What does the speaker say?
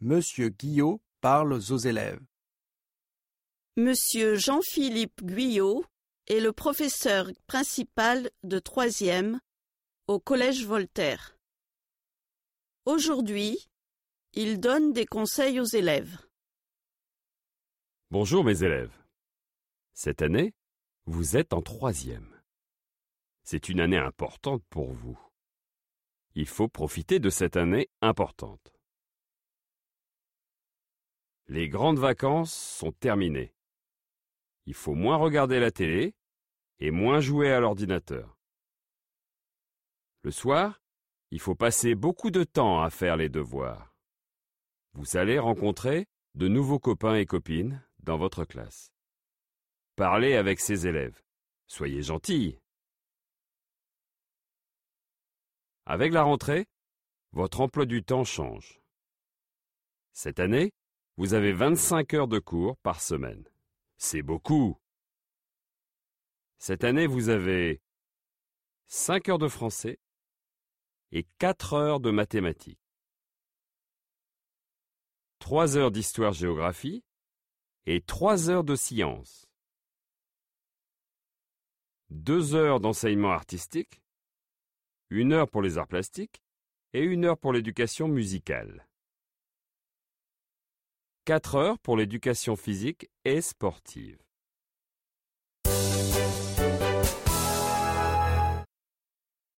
Monsieur Guillot parle aux élèves. Monsieur Jean-Philippe Guyot est le professeur principal de troisième au Collège Voltaire. Aujourd'hui, il donne des conseils aux élèves. Bonjour mes élèves. Cette année, vous êtes en troisième. C'est une année importante pour vous. Il faut profiter de cette année importante. Les grandes vacances sont terminées. Il faut moins regarder la télé et moins jouer à l'ordinateur. Le soir, il faut passer beaucoup de temps à faire les devoirs. Vous allez rencontrer de nouveaux copains et copines dans votre classe. Parlez avec ces élèves. Soyez gentils. Avec la rentrée, votre emploi du temps change. Cette année, vous avez 25 heures de cours par semaine. C'est beaucoup. Cette année, vous avez 5 heures de français et 4 heures de mathématiques. 3 heures d'histoire-géographie et 3 heures de sciences. 2 heures d'enseignement artistique, 1 heure pour les arts plastiques et 1 heure pour l'éducation musicale. 4 heures pour l'éducation physique et sportive.